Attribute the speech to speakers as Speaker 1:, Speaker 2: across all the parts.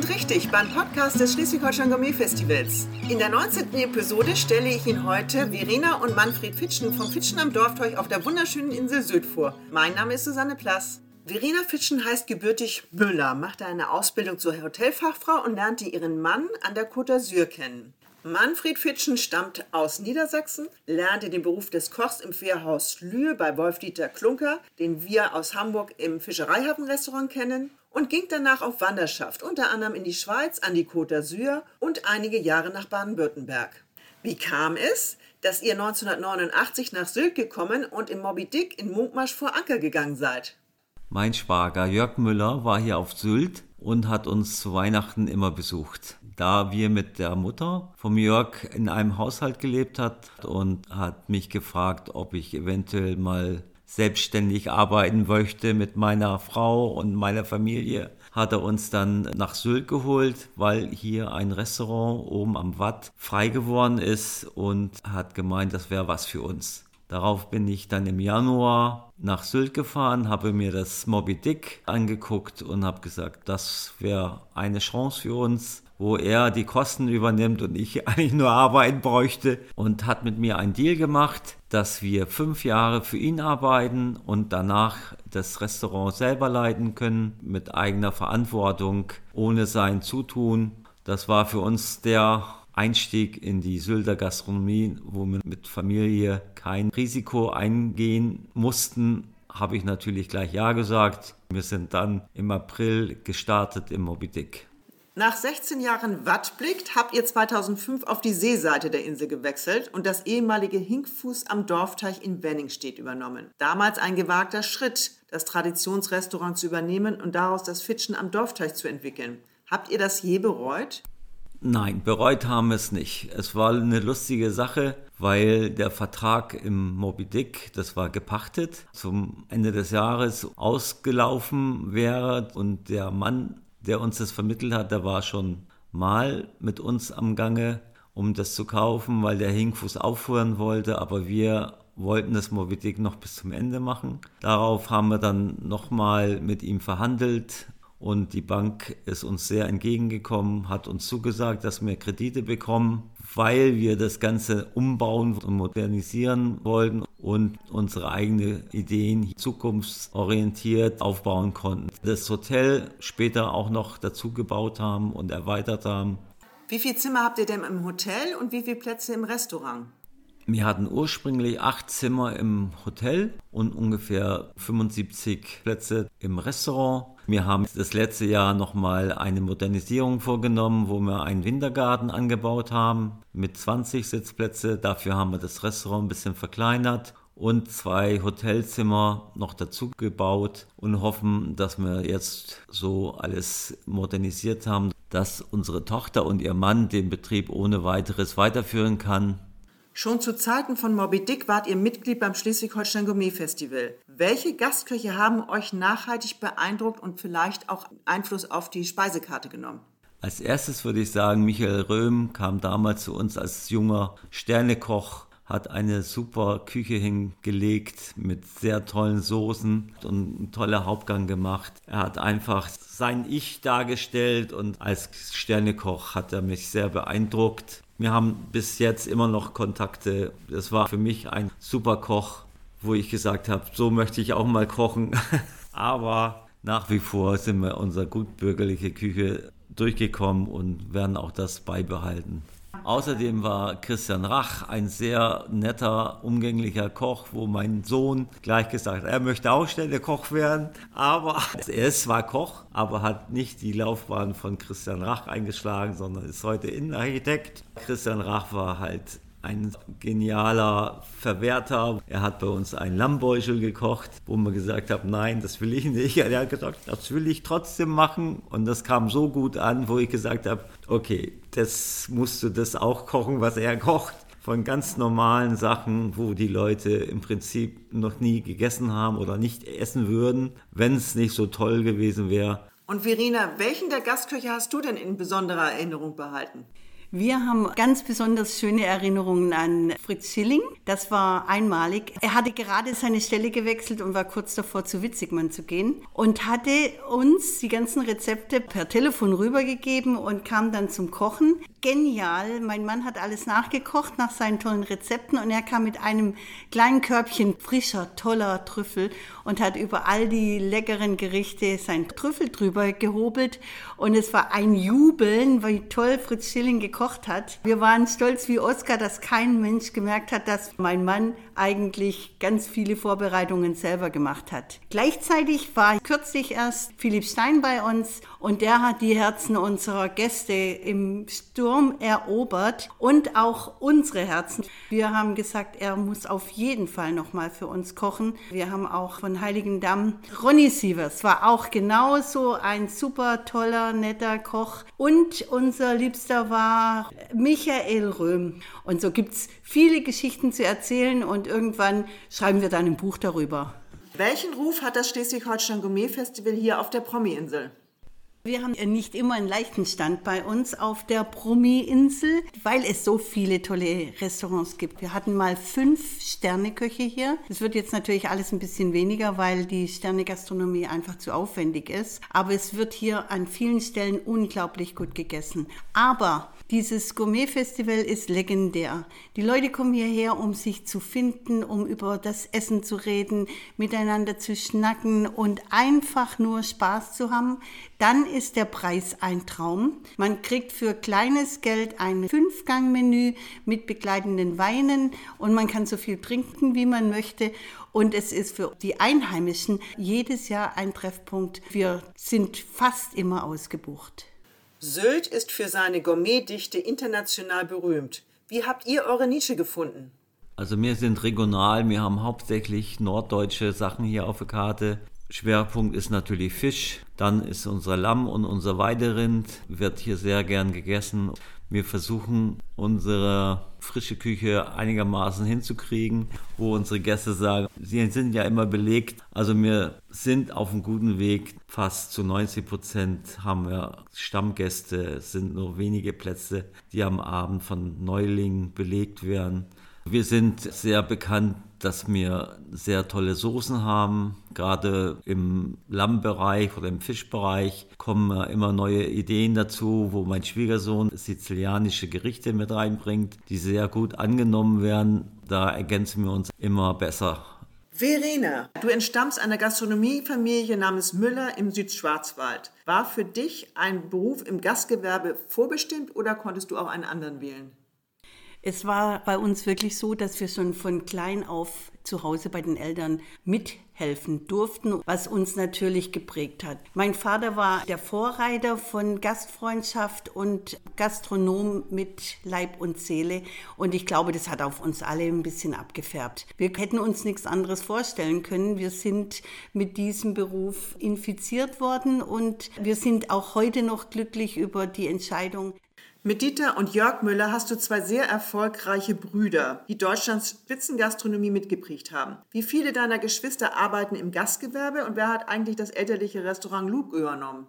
Speaker 1: sind richtig beim Podcast des Schleswig-Holstein Gourmet Festivals. In der 19. Episode stelle ich Ihnen heute Verena und Manfred Fitschen vom Fitschen am Dorfteuch auf der wunderschönen Insel Sylt vor. Mein Name ist Susanne Plass. Verena Fitschen heißt gebürtig Müller, machte eine Ausbildung zur Hotelfachfrau und lernte ihren Mann an der Côte d'Azur kennen. Manfred Fitschen stammt aus Niedersachsen, lernte den Beruf des Kochs im Fährhaus Lühe bei Wolf-Dieter Klunker, den wir aus Hamburg im Fischereihafenrestaurant kennen, und ging danach auf Wanderschaft, unter anderem in die Schweiz, an die Côte d'Azur und einige Jahre nach Baden-Württemberg. Wie kam es, dass ihr 1989 nach Sylt gekommen und in Moby Dick in Munkmarsch vor Anker gegangen seid?
Speaker 2: Mein Schwager Jörg Müller war hier auf Sylt und hat uns zu Weihnachten immer besucht da wir mit der Mutter vom Jörg in einem Haushalt gelebt hat und hat mich gefragt, ob ich eventuell mal selbstständig arbeiten möchte mit meiner Frau und meiner Familie, hat er uns dann nach Sylt geholt, weil hier ein Restaurant oben am Watt frei geworden ist und hat gemeint, das wäre was für uns. Darauf bin ich dann im Januar nach Sylt gefahren, habe mir das Moby Dick angeguckt und habe gesagt, das wäre eine Chance für uns wo er die Kosten übernimmt und ich eigentlich nur arbeiten bräuchte und hat mit mir einen Deal gemacht, dass wir fünf Jahre für ihn arbeiten und danach das Restaurant selber leiten können mit eigener Verantwortung, ohne sein Zutun. Das war für uns der Einstieg in die Sylter Gastronomie, wo wir mit Familie kein Risiko eingehen mussten, habe ich natürlich gleich Ja gesagt. Wir sind dann im April gestartet im Moby Dick.
Speaker 1: Nach 16 Jahren Wattblick habt ihr 2005 auf die Seeseite der Insel gewechselt und das ehemalige Hinkfuß am Dorfteich in Wenningstedt übernommen. Damals ein gewagter Schritt, das Traditionsrestaurant zu übernehmen und daraus das Fitschen am Dorfteich zu entwickeln. Habt ihr das je bereut?
Speaker 2: Nein, bereut haben wir es nicht. Es war eine lustige Sache, weil der Vertrag im Moby Dick, das war gepachtet, zum Ende des Jahres ausgelaufen wäre und der Mann der uns das vermittelt hat, der war schon mal mit uns am Gange, um das zu kaufen, weil der Hinkfuß aufhören wollte, aber wir wollten das Moby Dick noch bis zum Ende machen. Darauf haben wir dann nochmal mit ihm verhandelt und die Bank ist uns sehr entgegengekommen, hat uns zugesagt, dass wir Kredite bekommen, weil wir das Ganze umbauen und modernisieren wollten und unsere eigenen Ideen zukunftsorientiert aufbauen konnten. Das Hotel später auch noch dazu gebaut haben und erweitert haben.
Speaker 1: Wie viele Zimmer habt ihr denn im Hotel und wie viele Plätze im Restaurant?
Speaker 2: Wir hatten ursprünglich acht Zimmer im Hotel und ungefähr 75 Plätze im Restaurant. Wir haben das letzte Jahr nochmal eine Modernisierung vorgenommen, wo wir einen Wintergarten angebaut haben mit 20 Sitzplätze. Dafür haben wir das Restaurant ein bisschen verkleinert und zwei Hotelzimmer noch dazu gebaut und hoffen, dass wir jetzt so alles modernisiert haben, dass unsere Tochter und ihr Mann den Betrieb ohne weiteres weiterführen kann.
Speaker 1: Schon zu Zeiten von Moby Dick wart ihr Mitglied beim Schleswig-Holstein Gourmet Festival. Welche Gastköche haben euch nachhaltig beeindruckt und vielleicht auch Einfluss auf die Speisekarte genommen?
Speaker 2: Als erstes würde ich sagen, Michael Röhm kam damals zu uns als junger Sternekoch, hat eine super Küche hingelegt mit sehr tollen Soßen und einen tollen Hauptgang gemacht. Er hat einfach sein Ich dargestellt und als Sternekoch hat er mich sehr beeindruckt. Wir haben bis jetzt immer noch Kontakte. Das war für mich ein super Koch, wo ich gesagt habe, so möchte ich auch mal kochen. Aber nach wie vor sind wir unsere gutbürgerliche Küche durchgekommen und werden auch das beibehalten. Außerdem war Christian Rach ein sehr netter, umgänglicher Koch, wo mein Sohn gleich gesagt hat, er möchte auch Koch werden. Aber er ist zwar Koch, aber hat nicht die Laufbahn von Christian Rach eingeschlagen, sondern ist heute Innenarchitekt. Christian Rach war halt ein genialer Verwerter. Er hat bei uns einen Lammbeuschel gekocht, wo man gesagt hat, nein, das will ich nicht. Er hat gesagt, das will ich trotzdem machen. Und das kam so gut an, wo ich gesagt habe, okay, das musst du das auch kochen, was er kocht. Von ganz normalen Sachen, wo die Leute im Prinzip noch nie gegessen haben oder nicht essen würden, wenn es nicht so toll gewesen wäre.
Speaker 1: Und Verena, welchen der Gastköche hast du denn in besonderer Erinnerung behalten?
Speaker 3: Wir haben ganz besonders schöne Erinnerungen an Fritz Schilling. Das war einmalig. Er hatte gerade seine Stelle gewechselt und war kurz davor, zu Witzigmann zu gehen und hatte uns die ganzen Rezepte per Telefon rübergegeben und kam dann zum Kochen. Genial. Mein Mann hat alles nachgekocht nach seinen tollen Rezepten und er kam mit einem kleinen Körbchen frischer, toller Trüffel und hat über all die leckeren Gerichte sein Trüffel drüber gehobelt und es war ein Jubeln, wie toll Fritz Schilling gekocht hat. Wir waren stolz wie Oskar, dass kein Mensch gemerkt hat, dass mein Mann eigentlich ganz viele Vorbereitungen selber gemacht hat. Gleichzeitig war kürzlich erst Philipp Stein bei uns und der hat die Herzen unserer Gäste im Sturm erobert und auch unsere Herzen. Wir haben gesagt, er muss auf jeden Fall nochmal für uns kochen. Wir haben auch von Heiligendamm Ronny Sievers, war auch genauso ein super toller, netter Koch. Und unser Liebster war Michael Röhm. Und so gibt es viele Geschichten zu erzählen und irgendwann schreiben wir dann ein Buch darüber.
Speaker 1: Welchen Ruf hat das Schleswig-Holstein Gourmet Festival hier auf der Promi-Insel?
Speaker 3: Wir haben nicht immer einen leichten Stand bei uns auf der Promi-Insel, weil es so viele tolle Restaurants gibt. Wir hatten mal fünf Sterneköche hier. Es wird jetzt natürlich alles ein bisschen weniger, weil die Sternegastronomie einfach zu aufwendig ist. Aber es wird hier an vielen Stellen unglaublich gut gegessen. Aber dieses Gourmet-Festival ist legendär. Die Leute kommen hierher, um sich zu finden, um über das Essen zu reden, miteinander zu schnacken und einfach nur Spaß zu haben. Dann ist der Preis ein Traum. Man kriegt für kleines Geld ein Fünfgang-Menü mit begleitenden Weinen und man kann so viel trinken, wie man möchte. Und es ist für die Einheimischen jedes Jahr ein Treffpunkt. Wir sind fast immer ausgebucht.
Speaker 1: Sylt ist für seine Gourmetdichte international berühmt. Wie habt ihr eure Nische gefunden?
Speaker 2: Also wir sind regional, wir haben hauptsächlich norddeutsche Sachen hier auf der Karte. Schwerpunkt ist natürlich Fisch, dann ist unser Lamm und unser Weiderind, wird hier sehr gern gegessen. Wir versuchen unsere frische Küche einigermaßen hinzukriegen, wo unsere Gäste sagen, sie sind ja immer belegt. Also wir sind auf einem guten Weg. Fast zu 90 Prozent haben wir Stammgäste. Es sind nur wenige Plätze, die am Abend von Neulingen belegt werden. Wir sind sehr bekannt, dass wir sehr tolle Soßen haben. Gerade im Lammbereich oder im Fischbereich kommen immer neue Ideen dazu, wo mein Schwiegersohn sizilianische Gerichte mit reinbringt, die sehr gut angenommen werden. Da ergänzen wir uns immer besser.
Speaker 1: Verena, du entstammst einer Gastronomiefamilie namens Müller im Südschwarzwald. War für dich ein Beruf im Gastgewerbe vorbestimmt oder konntest du auch einen anderen wählen?
Speaker 3: Es war bei uns wirklich so, dass wir schon von klein auf zu Hause bei den Eltern mithelfen durften, was uns natürlich geprägt hat. Mein Vater war der Vorreiter von Gastfreundschaft und Gastronom mit Leib und Seele und ich glaube, das hat auf uns alle ein bisschen abgefärbt. Wir hätten uns nichts anderes vorstellen können. Wir sind mit diesem Beruf infiziert worden und wir sind auch heute noch glücklich über die Entscheidung,
Speaker 1: mit Dieter und Jörg Müller hast du zwei sehr erfolgreiche Brüder, die Deutschlands Spitzengastronomie mitgeprägt haben. Wie viele deiner Geschwister arbeiten im Gastgewerbe und wer hat eigentlich das elterliche Restaurant Luke übernommen?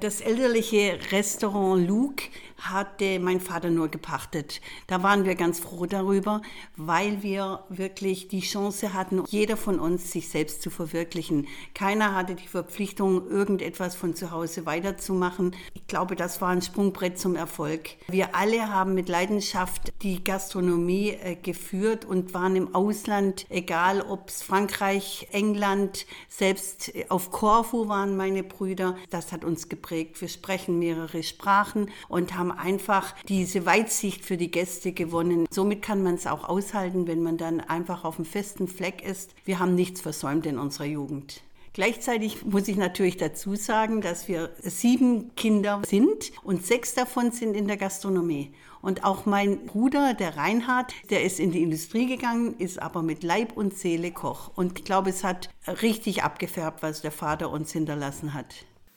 Speaker 3: Das elterliche Restaurant Luke hatte mein Vater nur gepachtet. Da waren wir ganz froh darüber, weil wir wirklich die Chance hatten, jeder von uns sich selbst zu verwirklichen. Keiner hatte die Verpflichtung, irgendetwas von zu Hause weiterzumachen. Ich glaube, das war ein Sprungbrett zum Erfolg. Wir alle haben mit Leidenschaft die Gastronomie äh, geführt und waren im Ausland, egal ob es Frankreich, England, selbst auf Korfu waren meine Brüder. Das hat uns geprägt geprägt. Wir sprechen mehrere Sprachen und haben einfach diese Weitsicht für die Gäste gewonnen. Somit kann man es auch aushalten, wenn man dann einfach auf einem festen Fleck ist. Wir haben nichts versäumt in unserer Jugend. Gleichzeitig muss ich natürlich dazu sagen, dass wir sieben Kinder sind und sechs davon sind in der Gastronomie. Und auch mein Bruder, der Reinhard, der ist in die Industrie gegangen, ist aber mit Leib und Seele Koch. Und ich glaube, es hat richtig abgefärbt, was der Vater uns hinterlassen hat.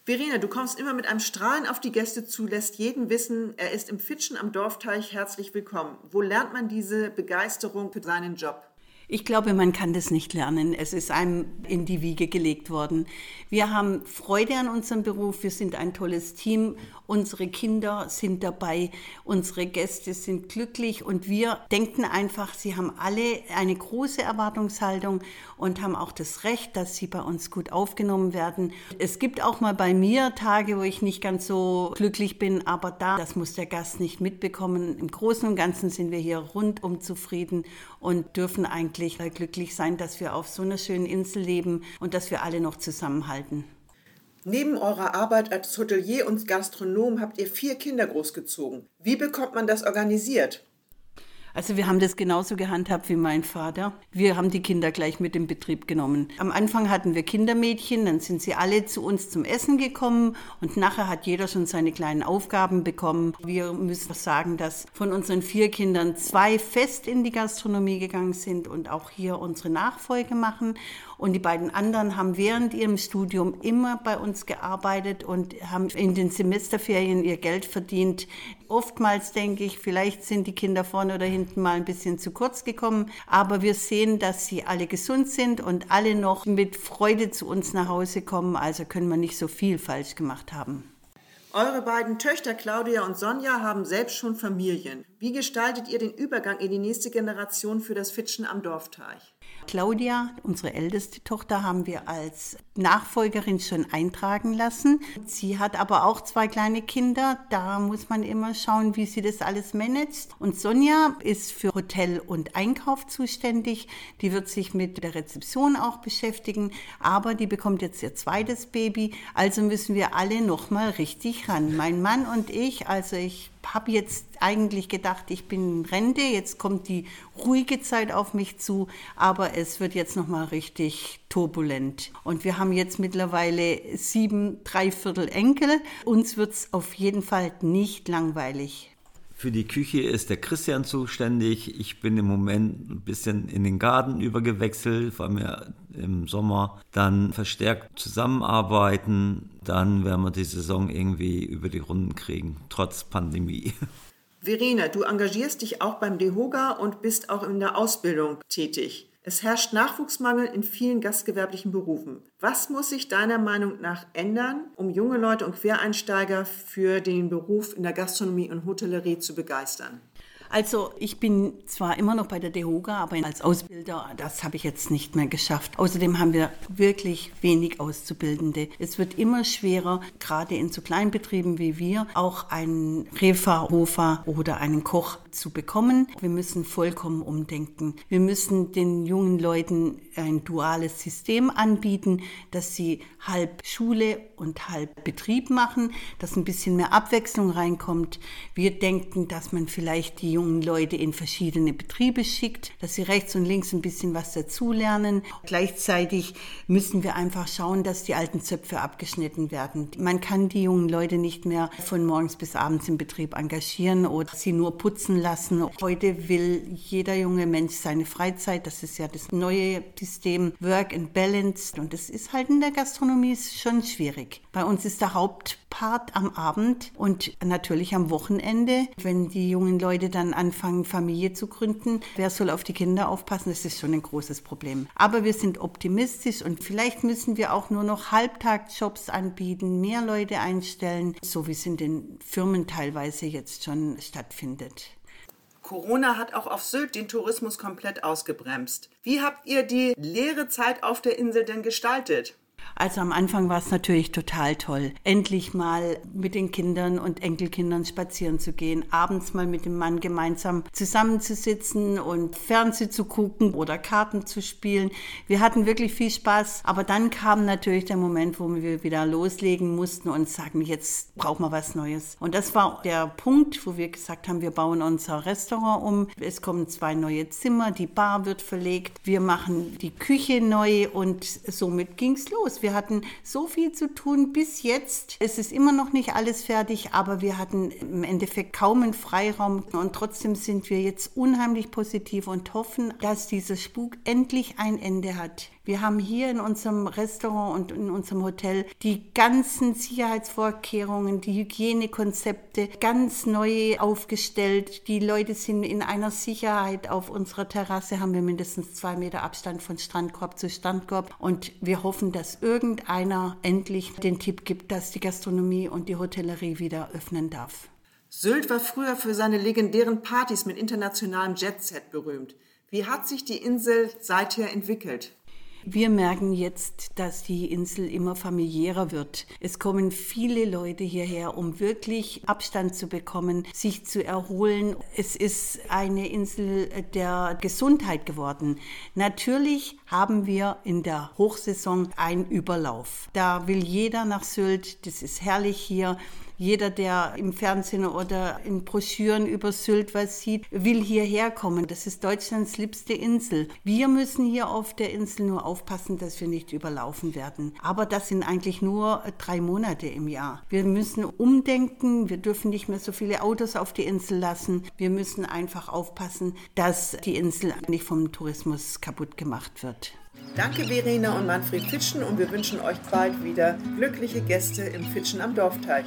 Speaker 1: Verena, du kommst immer mit einem Strahlen auf die Gäste zu, lässt jeden wissen, er ist im Fitschen am Dorfteich herzlich willkommen. Wo lernt man diese Begeisterung für seinen Job?
Speaker 3: Ich glaube, man kann das nicht lernen. Es ist einem in die Wiege gelegt worden. Wir haben Freude an unserem Beruf. Wir sind ein tolles Team. Unsere Kinder sind dabei. Unsere Gäste sind glücklich. Und wir denken einfach, sie haben alle eine große Erwartungshaltung und haben auch das Recht, dass sie bei uns gut aufgenommen werden. Es gibt auch mal bei mir Tage, wo ich nicht ganz so glücklich bin. Aber da, das muss der Gast nicht mitbekommen. Im Großen und Ganzen sind wir hier rundum zufrieden und dürfen eigentlich wirklich glücklich sein, dass wir auf so einer schönen Insel leben und dass wir alle noch zusammenhalten.
Speaker 1: Neben eurer Arbeit als Hotelier und Gastronom habt ihr vier Kinder großgezogen. Wie bekommt man das organisiert?
Speaker 3: Also wir haben das genauso gehandhabt wie mein Vater. Wir haben die Kinder gleich mit im Betrieb genommen. Am Anfang hatten wir Kindermädchen, dann sind sie alle zu uns zum Essen gekommen und nachher hat jeder schon seine kleinen Aufgaben bekommen. Wir müssen sagen, dass von unseren vier Kindern zwei fest in die Gastronomie gegangen sind und auch hier unsere Nachfolge machen. Und die beiden anderen haben während ihrem Studium immer bei uns gearbeitet und haben in den Semesterferien ihr Geld verdient. Oftmals denke ich, vielleicht sind die Kinder vorne oder hinten mal ein bisschen zu kurz gekommen, aber wir sehen, dass sie alle gesund sind und alle noch mit Freude zu uns nach Hause kommen, also können wir nicht so viel falsch gemacht haben.
Speaker 1: Eure beiden Töchter Claudia und Sonja haben selbst schon Familien. Wie gestaltet ihr den Übergang in die nächste Generation für das Fitschen am Dorfteich?
Speaker 3: Claudia, unsere älteste Tochter, haben wir als Nachfolgerin schon eintragen lassen. Sie hat aber auch zwei kleine Kinder. Da muss man immer schauen, wie sie das alles managt. Und Sonja ist für Hotel und Einkauf zuständig. Die wird sich mit der Rezeption auch beschäftigen. Aber die bekommt jetzt ihr zweites Baby. Also müssen wir alle nochmal richtig ran. Mein Mann und ich, also ich habe jetzt eigentlich gedacht, ich bin in Rente, jetzt kommt die ruhige Zeit auf mich zu, aber es wird jetzt noch mal richtig turbulent. Und wir haben jetzt mittlerweile sieben Dreiviertel Enkel. Uns wird es auf jeden Fall nicht langweilig.
Speaker 2: Für die Küche ist der Christian zuständig. Ich bin im Moment ein bisschen in den Garten übergewechselt, weil wir im Sommer dann verstärkt zusammenarbeiten. Dann werden wir die Saison irgendwie über die Runden kriegen, trotz Pandemie.
Speaker 1: Verena, du engagierst dich auch beim DEHOGA und bist auch in der Ausbildung tätig. Es herrscht Nachwuchsmangel in vielen gastgewerblichen Berufen. Was muss sich deiner Meinung nach ändern, um junge Leute und Quereinsteiger für den Beruf in der Gastronomie und Hotellerie zu begeistern?
Speaker 3: Also ich bin zwar immer noch bei der DEHOGA, aber als Ausbilder, das habe ich jetzt nicht mehr geschafft. Außerdem haben wir wirklich wenig Auszubildende. Es wird immer schwerer, gerade in so kleinen Betrieben wie wir, auch einen Refa, Hofer oder einen Koch zu bekommen. Wir müssen vollkommen umdenken. Wir müssen den jungen Leuten ein duales System anbieten, dass sie halb Schule und halb Betrieb machen, dass ein bisschen mehr Abwechslung reinkommt. Wir denken, dass man vielleicht die jungen Leute in verschiedene Betriebe schickt, dass sie rechts und links ein bisschen was dazulernen. Gleichzeitig müssen wir einfach schauen, dass die alten Zöpfe abgeschnitten werden. Man kann die jungen Leute nicht mehr von morgens bis abends im Betrieb engagieren oder sie nur putzen lassen. Heute will jeder junge Mensch seine Freizeit. Das ist ja das neue System Work and Balance. Und das ist halt in der Gastronomie schon schwierig. Bei uns ist der Hauptpart am Abend und natürlich am Wochenende, wenn die jungen Leute dann anfangen, Familie zu gründen. Wer soll auf die Kinder aufpassen? Das ist schon ein großes Problem. Aber wir sind optimistisch und vielleicht müssen wir auch nur noch Halbtagsjobs anbieten, mehr Leute einstellen, so wie es in den Firmen teilweise jetzt schon stattfindet.
Speaker 1: Corona hat auch auf Sylt den Tourismus komplett ausgebremst. Wie habt ihr die leere Zeit auf der Insel denn gestaltet?
Speaker 3: Also am Anfang war es natürlich total toll, endlich mal mit den Kindern und Enkelkindern spazieren zu gehen, abends mal mit dem Mann gemeinsam zusammenzusitzen und Fernsehen zu gucken oder Karten zu spielen. Wir hatten wirklich viel Spaß, aber dann kam natürlich der Moment, wo wir wieder loslegen mussten und sagen, jetzt brauchen wir was Neues. Und das war der Punkt, wo wir gesagt haben, wir bauen unser Restaurant um. Es kommen zwei neue Zimmer, die Bar wird verlegt, wir machen die Küche neu und somit ging es Wir hatten so viel zu tun bis jetzt. Es ist immer noch nicht alles fertig, aber wir hatten im Endeffekt kaum einen Freiraum und trotzdem sind wir jetzt unheimlich positiv und hoffen, dass dieser Spuk endlich ein Ende hat. Wir haben hier in unserem Restaurant und in unserem Hotel die ganzen Sicherheitsvorkehrungen, die Hygienekonzepte ganz neu aufgestellt. Die Leute sind in einer Sicherheit. Auf unserer Terrasse haben wir mindestens zwei Meter Abstand von Strandkorb zu Strandkorb. Und wir hoffen, dass irgendeiner endlich den Tipp gibt, dass die Gastronomie und die Hotellerie wieder öffnen darf.
Speaker 1: Sylt war früher für seine legendären Partys mit internationalem Jetset berühmt. Wie hat sich die Insel seither entwickelt?
Speaker 3: Wir merken jetzt, dass die Insel immer familiärer wird. Es kommen viele Leute hierher, um wirklich Abstand zu bekommen, sich zu erholen. Es ist eine Insel der Gesundheit geworden. Natürlich haben wir in der Hochsaison einen Überlauf. Da will jeder nach Sylt. Das ist herrlich hier. Jeder, der im Fernsehen oder in Broschüren über Sylt was sieht, will hierher kommen. Das ist Deutschlands liebste Insel. Wir müssen hier auf der Insel nur aufpassen, dass wir nicht überlaufen werden. Aber das sind eigentlich nur drei Monate im Jahr. Wir müssen umdenken. Wir dürfen nicht mehr so viele Autos auf die Insel lassen. Wir müssen einfach aufpassen, dass die Insel nicht vom Tourismus kaputt gemacht wird.
Speaker 1: Danke Verena und Manfred Fitschen und wir wünschen euch bald wieder glückliche Gäste im Fitschen am Dorfteich.